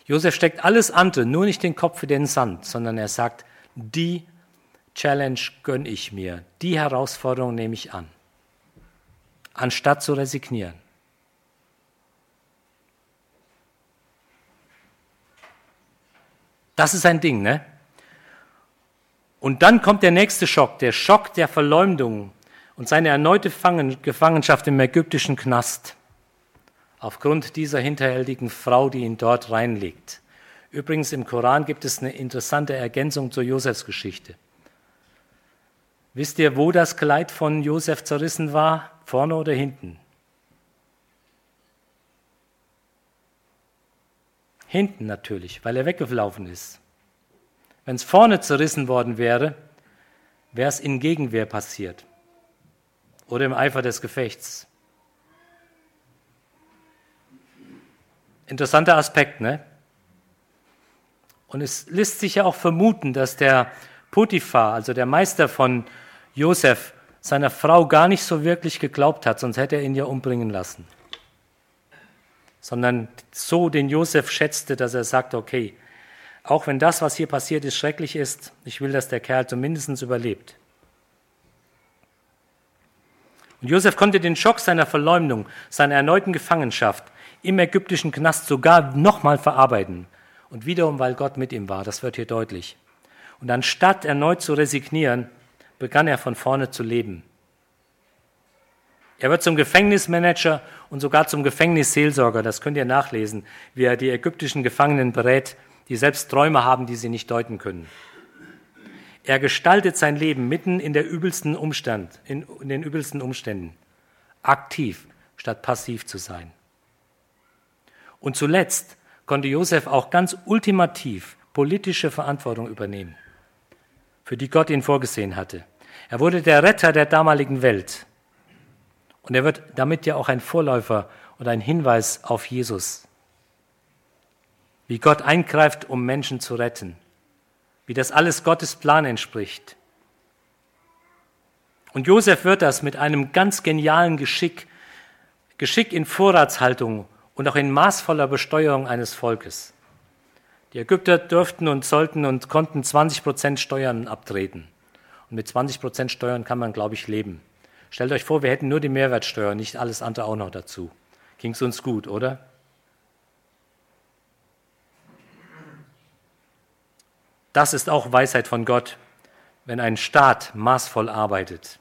Josef steckt alles andere, nur nicht den Kopf für den Sand, sondern er sagt, die Challenge gönne ich mir, die Herausforderung nehme ich an, anstatt zu resignieren. Das ist ein Ding, ne? Und dann kommt der nächste Schock, der Schock der Verleumdung und seine erneute Gefangenschaft im ägyptischen Knast. Aufgrund dieser hinterhältigen Frau, die ihn dort reinlegt. Übrigens im Koran gibt es eine interessante Ergänzung zur Josefs Geschichte. Wisst ihr, wo das Kleid von Josef zerrissen war? Vorne oder hinten? Hinten natürlich, weil er weggelaufen ist. Wenn es vorne zerrissen worden wäre, wäre es in Gegenwehr passiert oder im Eifer des Gefechts. Interessanter Aspekt, ne? Und es lässt sich ja auch vermuten, dass der Potiphar, also der Meister von Josef, seiner Frau gar nicht so wirklich geglaubt hat, sonst hätte er ihn ja umbringen lassen. Sondern so den Josef schätzte, dass er sagte, okay, auch wenn das, was hier passiert ist, schrecklich ist, ich will, dass der Kerl zumindest überlebt. Und Josef konnte den Schock seiner Verleumdung, seiner erneuten Gefangenschaft im ägyptischen Knast sogar nochmal verarbeiten. Und wiederum, weil Gott mit ihm war, das wird hier deutlich. Und anstatt erneut zu resignieren, begann er von vorne zu leben. Er wird zum Gefängnismanager und sogar zum Gefängnisseelsorger, das könnt ihr nachlesen, wie er die ägyptischen Gefangenen berät die selbst Träume haben, die sie nicht deuten können. Er gestaltet sein Leben mitten in, der übelsten Umstand, in, in den übelsten Umständen, aktiv statt passiv zu sein. Und zuletzt konnte Josef auch ganz ultimativ politische Verantwortung übernehmen, für die Gott ihn vorgesehen hatte. Er wurde der Retter der damaligen Welt. Und er wird damit ja auch ein Vorläufer und ein Hinweis auf Jesus wie Gott eingreift, um Menschen zu retten, wie das alles Gottes Plan entspricht. Und Josef wird das mit einem ganz genialen Geschick, Geschick in Vorratshaltung und auch in maßvoller Besteuerung eines Volkes. Die Ägypter dürften und sollten und konnten 20 Prozent Steuern abtreten. Und mit 20 Prozent Steuern kann man, glaube ich, leben. Stellt euch vor, wir hätten nur die Mehrwertsteuer, nicht alles andere auch noch dazu. Ging es uns gut, oder? Das ist auch Weisheit von Gott, wenn ein Staat maßvoll arbeitet.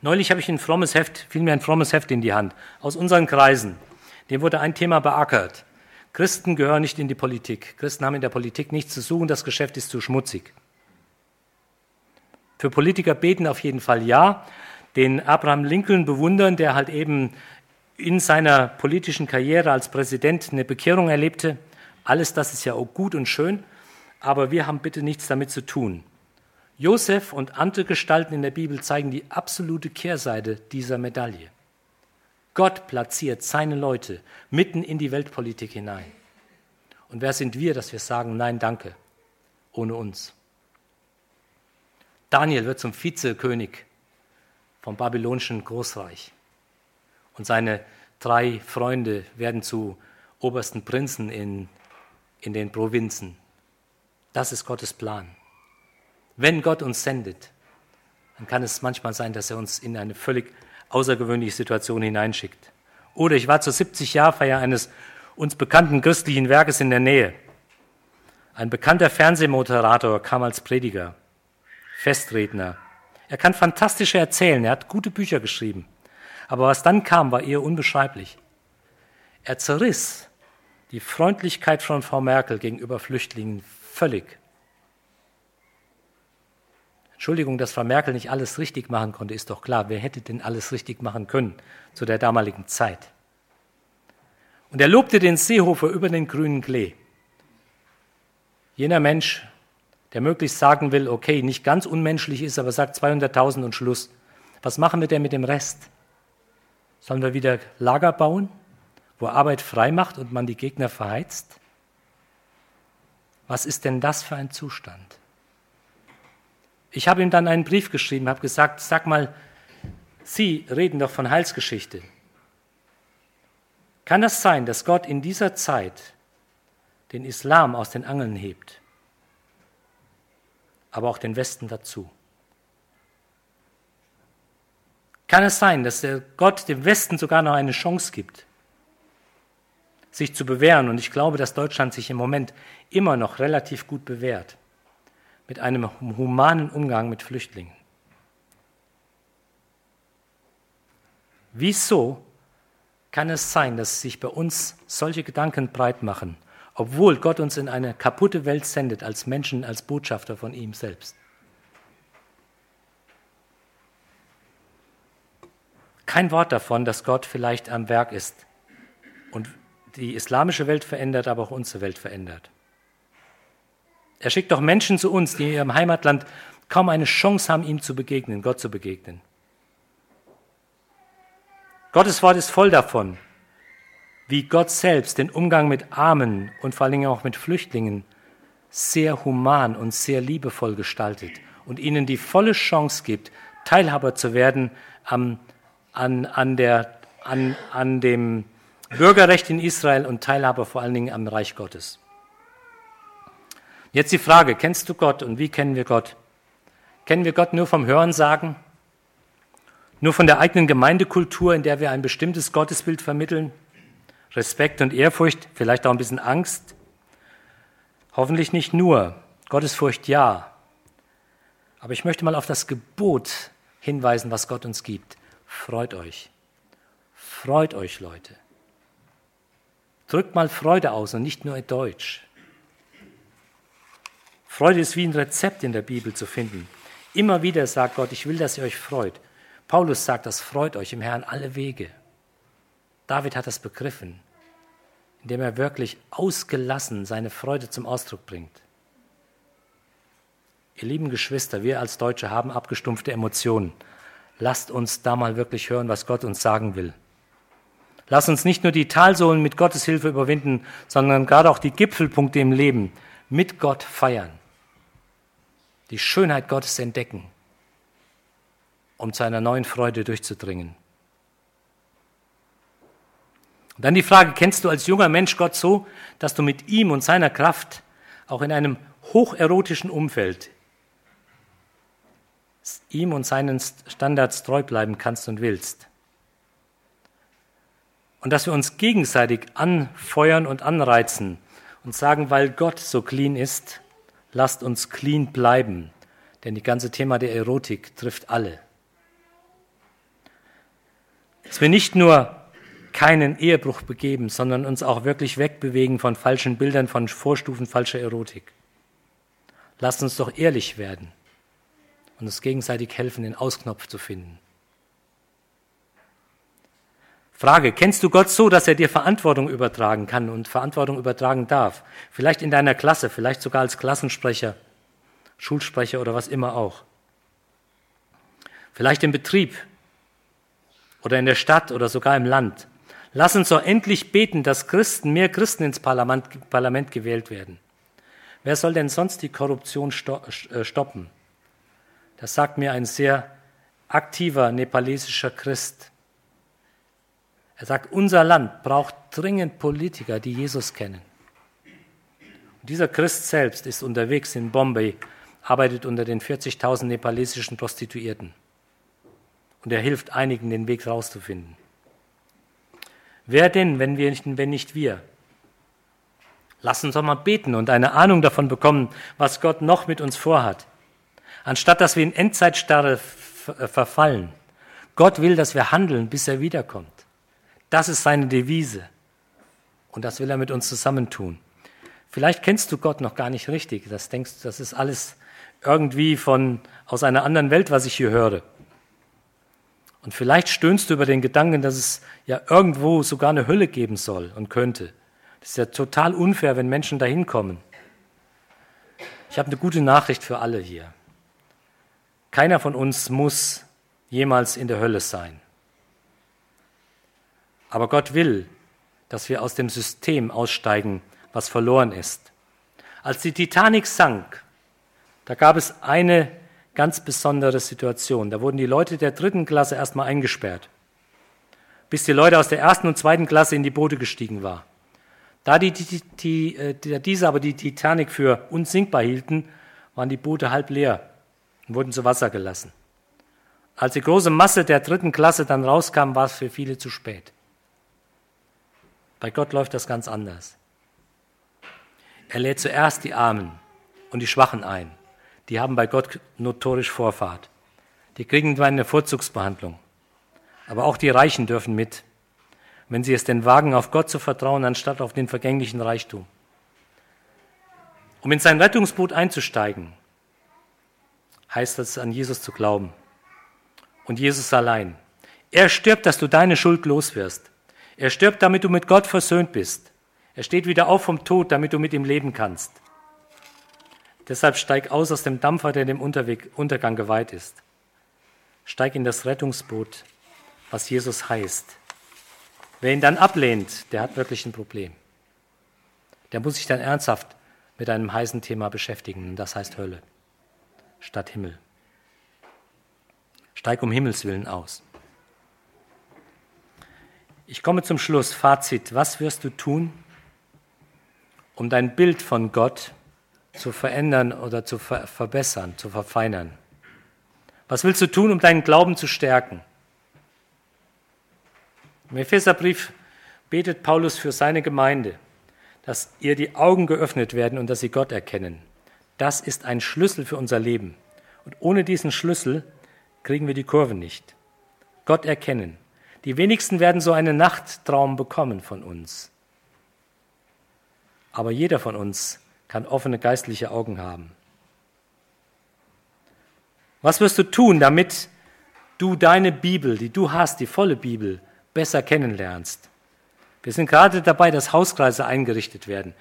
Neulich habe ich ein frommes Heft, fiel mir ein frommes Heft in die Hand, aus unseren Kreisen. Dem wurde ein Thema beackert. Christen gehören nicht in die Politik. Christen haben in der Politik nichts zu suchen, das Geschäft ist zu schmutzig. Für Politiker beten auf jeden Fall ja. Den Abraham Lincoln bewundern, der halt eben in seiner politischen Karriere als Präsident eine Bekehrung erlebte. Alles das ist ja auch gut und schön, aber wir haben bitte nichts damit zu tun. Josef und andere Gestalten in der Bibel zeigen die absolute Kehrseite dieser Medaille. Gott platziert seine Leute mitten in die Weltpolitik hinein. Und wer sind wir, dass wir sagen, nein, danke, ohne uns? Daniel wird zum Vizekönig vom babylonischen Großreich. Und seine drei Freunde werden zu obersten Prinzen in, in den Provinzen. Das ist Gottes Plan. Wenn Gott uns sendet, dann kann es manchmal sein, dass er uns in eine völlig außergewöhnliche Situation hineinschickt. Oder ich war zur 70-Jahr-Feier eines uns bekannten christlichen Werkes in der Nähe. Ein bekannter Fernsehmoderator kam als Prediger. Festredner. Er kann fantastische erzählen, er hat gute Bücher geschrieben. Aber was dann kam, war eher unbeschreiblich. Er zerriss die Freundlichkeit von Frau Merkel gegenüber Flüchtlingen völlig. Entschuldigung, dass Frau Merkel nicht alles richtig machen konnte, ist doch klar. Wer hätte denn alles richtig machen können zu der damaligen Zeit? Und er lobte den Seehofer über den grünen Klee. Jener Mensch der möglichst sagen will, okay, nicht ganz unmenschlich ist, aber sagt 200.000 und Schluss. Was machen wir denn mit dem Rest? Sollen wir wieder Lager bauen, wo Arbeit frei macht und man die Gegner verheizt? Was ist denn das für ein Zustand? Ich habe ihm dann einen Brief geschrieben, habe gesagt, sag mal, Sie reden doch von Heilsgeschichte. Kann das sein, dass Gott in dieser Zeit den Islam aus den Angeln hebt? aber auch den Westen dazu. Kann es sein, dass der Gott dem Westen sogar noch eine Chance gibt, sich zu bewähren? Und ich glaube, dass Deutschland sich im Moment immer noch relativ gut bewährt mit einem humanen Umgang mit Flüchtlingen. Wieso kann es sein, dass sich bei uns solche Gedanken breit machen obwohl Gott uns in eine kaputte Welt sendet als Menschen, als Botschafter von ihm selbst. Kein Wort davon, dass Gott vielleicht am Werk ist die islamische Welt verändert, aber auch unsere Welt verändert. Er schickt doch Menschen zu uns, die in ihrem Heimatland kaum eine Chance haben, ihm zu begegnen, Gott zu begegnen. Gottes Wort ist voll davon, wie Gott selbst den Umgang mit Armen und vor allen Dingen auch mit Flüchtlingen sehr human und sehr liebevoll gestaltet und ihnen die volle Chance gibt, Teilhaber zu werden am, an, an, der, an, an dem Bürgerrecht in Israel und Teilhaber vor allen Dingen am Reich Gottes. Jetzt die Frage, kennst du Gott und wie kennen wir Gott? Kennen wir Gott nur vom Hörensagen? Nur von der eigenen Gemeindekultur, in der wir ein bestimmtes Gottesbild vermitteln? Respekt und Ehrfurcht, vielleicht auch ein bisschen Angst. Hoffentlich nicht nur. Gottesfurcht ja. Aber ich möchte mal auf das Gebot hinweisen, was Gott uns gibt. Freut euch. Freut euch, Leute. Drückt mal Freude aus und nicht nur Deutsch. Freude ist wie ein Rezept in der Bibel zu finden. Immer wieder sagt Gott, ich will, dass ihr euch freut. Paulus sagt das, freut euch im Herrn alle Wege. David hat das begriffen, indem er wirklich ausgelassen seine Freude zum Ausdruck bringt. Ihr lieben Geschwister, wir als Deutsche haben abgestumpfte Emotionen. Lasst uns da mal wirklich hören, was Gott uns sagen will. Lass uns nicht nur die Talsohlen mit Gottes Hilfe überwinden, sondern gerade auch die Gipfelpunkte im Leben mit Gott feiern. Die Schönheit Gottes entdecken, um zu einer neuen Freude durchzudringen. Und dann die Frage, kennst du als junger Mensch Gott so, dass du mit ihm und seiner Kraft auch in einem hocherotischen Umfeld ihm und seinen Standards treu bleiben kannst und willst? Und dass wir uns gegenseitig anfeuern und anreizen und sagen, weil Gott so clean ist, lasst uns clean bleiben. Denn die ganze Thema der Erotik trifft alle. Dass wir nicht nur keinen Ehebruch begeben, sondern uns auch wirklich wegbewegen von falschen Bildern, von Vorstufen falscher Erotik. Lasst uns doch ehrlich werden und uns gegenseitig helfen, den Ausknopf zu finden. Frage, kennst du Gott so, dass er dir Verantwortung übertragen kann und Verantwortung übertragen darf? Vielleicht in deiner Klasse, vielleicht sogar als Klassensprecher, Schulsprecher oder was immer auch. Vielleicht im Betrieb oder in der Stadt oder sogar im Land. Lass uns doch endlich beten, dass Christen, mehr Christen ins Parlament, Parlament gewählt werden. Wer soll denn sonst die Korruption äh, stoppen? Das sagt mir ein sehr aktiver nepalesischer Christ. Er sagt, unser Land braucht dringend Politiker, die Jesus kennen. Und dieser Christ selbst ist unterwegs in Bombay, arbeitet unter den 40.000 nepalesischen Prostituierten. Und er hilft einigen, den Weg rauszufinden. Wer denn, wenn, wir nicht, wenn nicht wir? Lass uns doch mal beten und eine Ahnung davon bekommen, was Gott noch mit uns vorhat. Anstatt dass wir in Endzeitstarre äh, verfallen. Gott will, dass wir handeln, bis er wiederkommt. Das ist seine Devise. Und das will er mit uns zusammentun. Vielleicht kennst du Gott noch gar nicht richtig. Das denkst, das ist alles irgendwie von, aus einer anderen Welt, was ich hier höre. Und vielleicht stöhnst du über den Gedanken, dass es ja irgendwo sogar eine Hölle geben soll und könnte. Das ist ja total unfair, wenn Menschen dahin kommen. Ich habe eine gute Nachricht für alle hier. Keiner von uns muss jemals in der Hölle sein. Aber Gott will, dass wir aus dem System aussteigen, was verloren ist. Als die Titanic sank, da gab es eine ganz besondere Situation. Da wurden die Leute der dritten Klasse erstmal eingesperrt, bis die Leute aus der ersten und zweiten Klasse in die Boote gestiegen waren. Da die, die, die, äh, diese aber die Titanic für unsinkbar hielten, waren die Boote halb leer und wurden zu Wasser gelassen. Als die große Masse der dritten Klasse dann rauskam, war es für viele zu spät. Bei Gott läuft das ganz anders. Er lädt zuerst die Armen und die Schwachen ein die haben bei Gott notorisch Vorfahrt. Die kriegen eine Vorzugsbehandlung. Aber auch die Reichen dürfen mit, wenn sie es denn wagen, auf Gott zu vertrauen, anstatt auf den vergänglichen Reichtum. Um in sein Rettungsboot einzusteigen, heißt es, an Jesus zu glauben. Und Jesus allein. Er stirbt, dass du deine Schuld los wirst. Er stirbt, damit du mit Gott versöhnt bist. Er steht wieder auf vom Tod, damit du mit ihm leben kannst. Deshalb steig aus aus dem Dampfer, der dem Unterweg, Untergang geweiht ist. Steig in das Rettungsboot, was Jesus heißt. Wer ihn dann ablehnt, der hat wirklich ein Problem. Der muss sich dann ernsthaft mit einem heißen Thema beschäftigen, das heißt Hölle statt Himmel. Steig um Himmels willen aus. Ich komme zum Schluss. Fazit. Was wirst du tun, um dein Bild von Gott zu verändern oder zu ver verbessern, zu verfeinern? Was willst du tun, um deinen Glauben zu stärken? Im Epheserbrief betet Paulus für seine Gemeinde, dass ihr die Augen geöffnet werden und dass sie Gott erkennen. Das ist ein Schlüssel für unser Leben. Und ohne diesen Schlüssel kriegen wir die Kurve nicht. Gott erkennen. Die wenigsten werden so einen Nachttraum bekommen von uns. Aber jeder von uns kann offene geistliche Augen haben. Was wirst du tun, damit du deine Bibel, die du hast, die volle Bibel, besser kennenlernst? Wir sind gerade dabei, dass Hauskreise eingerichtet werden,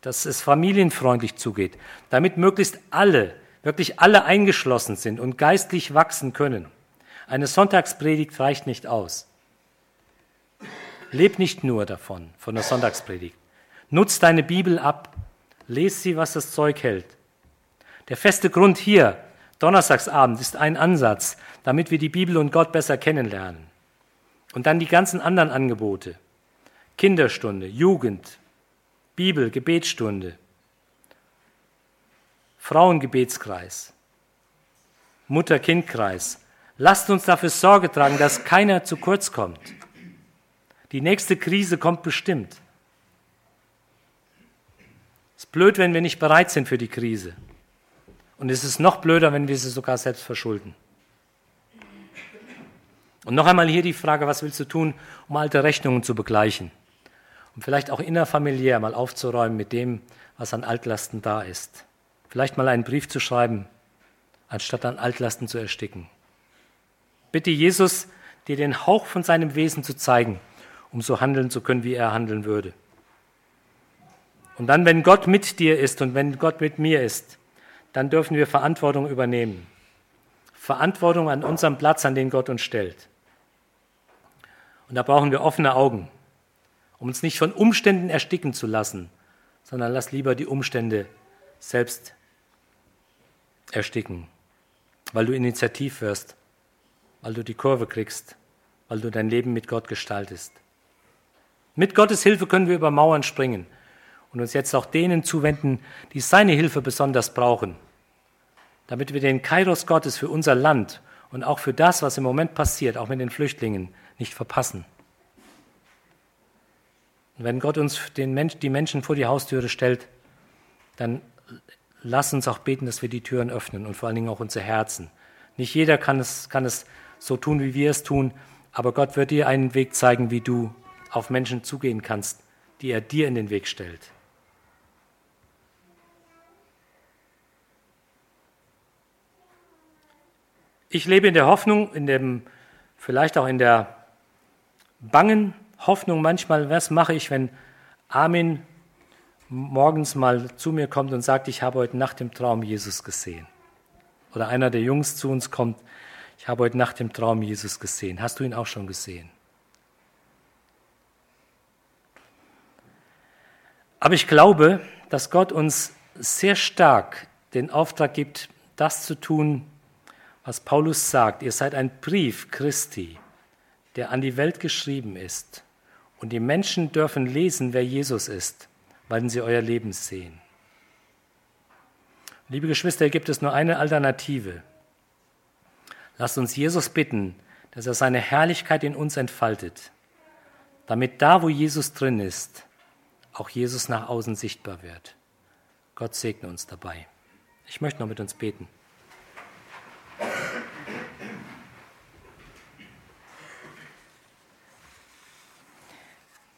dass es familienfreundlich zugeht, damit möglichst alle, wirklich alle eingeschlossen sind und geistlich wachsen können. Eine Sonntagspredigt reicht nicht aus. Leb nicht nur davon, von der Sonntagspredigt. Nutz deine Bibel ab, lese sie, was das Zeug hält. Der feste Grund hier, Donnerstagsabend, ist ein Ansatz, damit wir die Bibel und Gott besser kennenlernen. Und dann die ganzen anderen Angebote. Kinderstunde, Jugend, Bibel, Gebetsstunde, Frauengebetskreis, Mutter-Kind-Kreis. Lasst uns dafür Sorge tragen, dass keiner zu kurz kommt. Die nächste Krise kommt bestimmt. Es ist blöd, wenn wir nicht bereit sind für die Krise. Und es ist noch blöder, wenn wir sie sogar selbst verschulden. Und noch einmal hier die Frage, was willst du tun, um alte Rechnungen zu begleichen? Um vielleicht auch innerfamiliär mal aufzuräumen mit dem, was an Altlasten da ist. Vielleicht mal einen Brief zu schreiben, anstatt an Altlasten zu ersticken. Bitte Jesus, dir den Hauch von seinem Wesen zu zeigen, um so handeln zu können, wie er handeln würde. Und dann, wenn Gott mit dir ist und wenn Gott mit mir ist, dann dürfen wir Verantwortung übernehmen. Verantwortung an unserem Platz, an den Gott uns stellt. Und da brauchen wir offene Augen, um uns nicht von Umständen ersticken zu lassen, sondern lass lieber die Umstände selbst ersticken, weil du initiativ wirst, weil du die Kurve kriegst, weil du dein Leben mit Gott gestaltest. Mit Gottes Hilfe können wir über Mauern springen und uns jetzt auch denen zuwenden, die seine Hilfe besonders brauchen, damit wir den Kairos Gottes für unser Land und auch für das, was im Moment passiert, auch mit den Flüchtlingen, nicht verpassen. Und wenn Gott uns den Mensch, die Menschen vor die Haustüre stellt, dann lass uns auch beten, dass wir die Türen öffnen und vor allen Dingen auch unser Herzen. Nicht jeder kann es, kann es so tun, wie wir es tun, aber Gott wird dir einen Weg zeigen, wie du auf Menschen zugehen kannst, die er dir in den Weg stellt. Ich lebe in der Hoffnung, in dem, vielleicht auch in der bangen Hoffnung manchmal, was mache ich, wenn Armin morgens mal zu mir kommt und sagt, ich habe heute Nacht im Traum Jesus gesehen. Oder einer der Jungs zu uns kommt, ich habe heute Nacht im Traum Jesus gesehen. Hast du ihn auch schon gesehen? Aber ich glaube, dass Gott uns sehr stark den Auftrag gibt, das zu tun, was Paulus sagt. Ihr seid ein Brief Christi, der an die Welt geschrieben ist. Und die Menschen dürfen lesen, wer Jesus ist weil sie euer Leben sehen. Liebe Geschwister, hier gibt es nur eine Alternative. Lasst uns Jesus bitten, dass er seine Herrlichkeit in uns entfaltet, damit da, wo Jesus drin ist, auch Jesus nach außen sichtbar wird. Gott segne uns dabei. Ich möchte noch mit uns beten.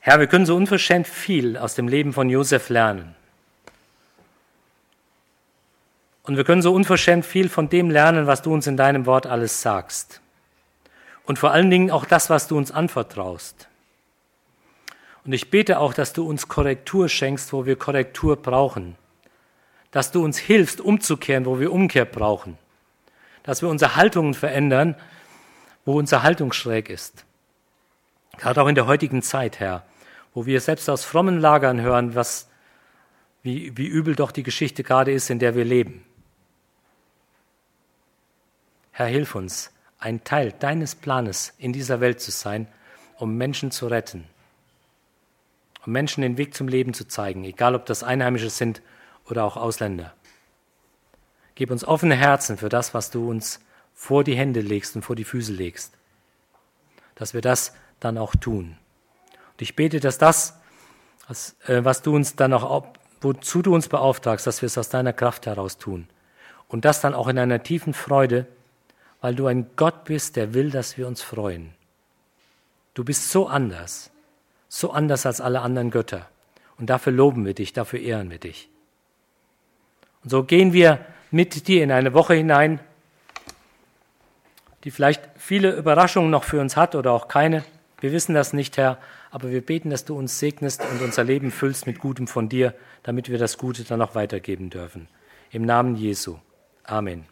Herr, wir können so unverschämt viel aus dem Leben von Josef lernen. Und wir können so unverschämt viel von dem lernen, was du uns in deinem Wort alles sagst. Und vor allen Dingen auch das, was du uns anvertraust. Und ich bete auch, dass du uns Korrektur schenkst, wo wir Korrektur brauchen. Dass du uns hilfst, umzukehren, wo wir Umkehr brauchen. Dass wir unsere Haltungen verändern, wo unsere Haltung schräg ist. Gerade auch in der heutigen Zeit, Herr wo wir selbst aus frommen Lagern hören, was, wie, wie übel doch die Geschichte gerade ist, in der wir leben. Herr, hilf uns, ein Teil deines Planes in dieser Welt zu sein, um Menschen zu retten, um Menschen den Weg zum Leben zu zeigen, egal ob das Einheimische sind oder auch Ausländer. Gib uns offene Herzen für das, was du uns vor die Hände legst und vor die Füße legst, dass wir das dann auch tun. Und ich bete, dass das, was, äh, was du uns dann auch, wozu du uns beauftragst, dass wir es aus deiner Kraft heraus tun. Und das dann auch in einer tiefen Freude, weil du ein Gott bist, der will, dass wir uns freuen. Du bist so anders, so anders als alle anderen Götter. Und dafür loben wir dich, dafür ehren wir dich. Und so gehen wir mit dir in eine Woche hinein, die vielleicht viele Überraschungen noch für uns hat oder auch keine. Wir wissen das nicht, Herr, aber wir beten, dass du uns segnest und unser Leben füllst mit Gutem von dir, damit wir das Gute dann auch weitergeben dürfen. Im Namen Jesu. Amen.